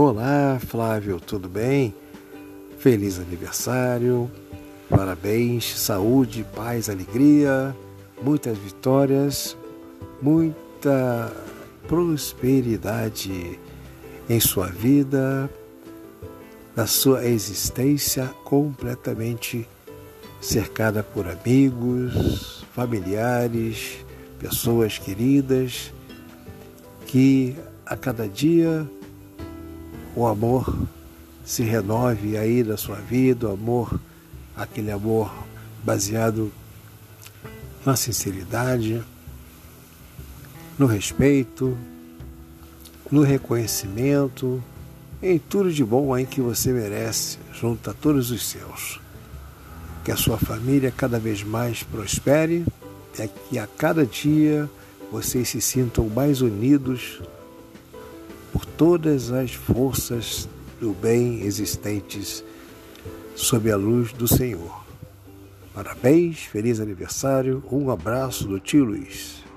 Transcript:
Olá, Flávio, tudo bem? Feliz aniversário, parabéns, saúde, paz, alegria, muitas vitórias, muita prosperidade em sua vida, na sua existência completamente cercada por amigos, familiares, pessoas queridas, que a cada dia o amor se renove aí na sua vida, o amor, aquele amor baseado na sinceridade, no respeito, no reconhecimento, em tudo de bom aí que você merece, junto a todos os seus. Que a sua família cada vez mais prospere e que a cada dia vocês se sintam mais unidos todas as forças do bem existentes sob a luz do Senhor. Parabéns, feliz aniversário, um abraço do tio Luiz.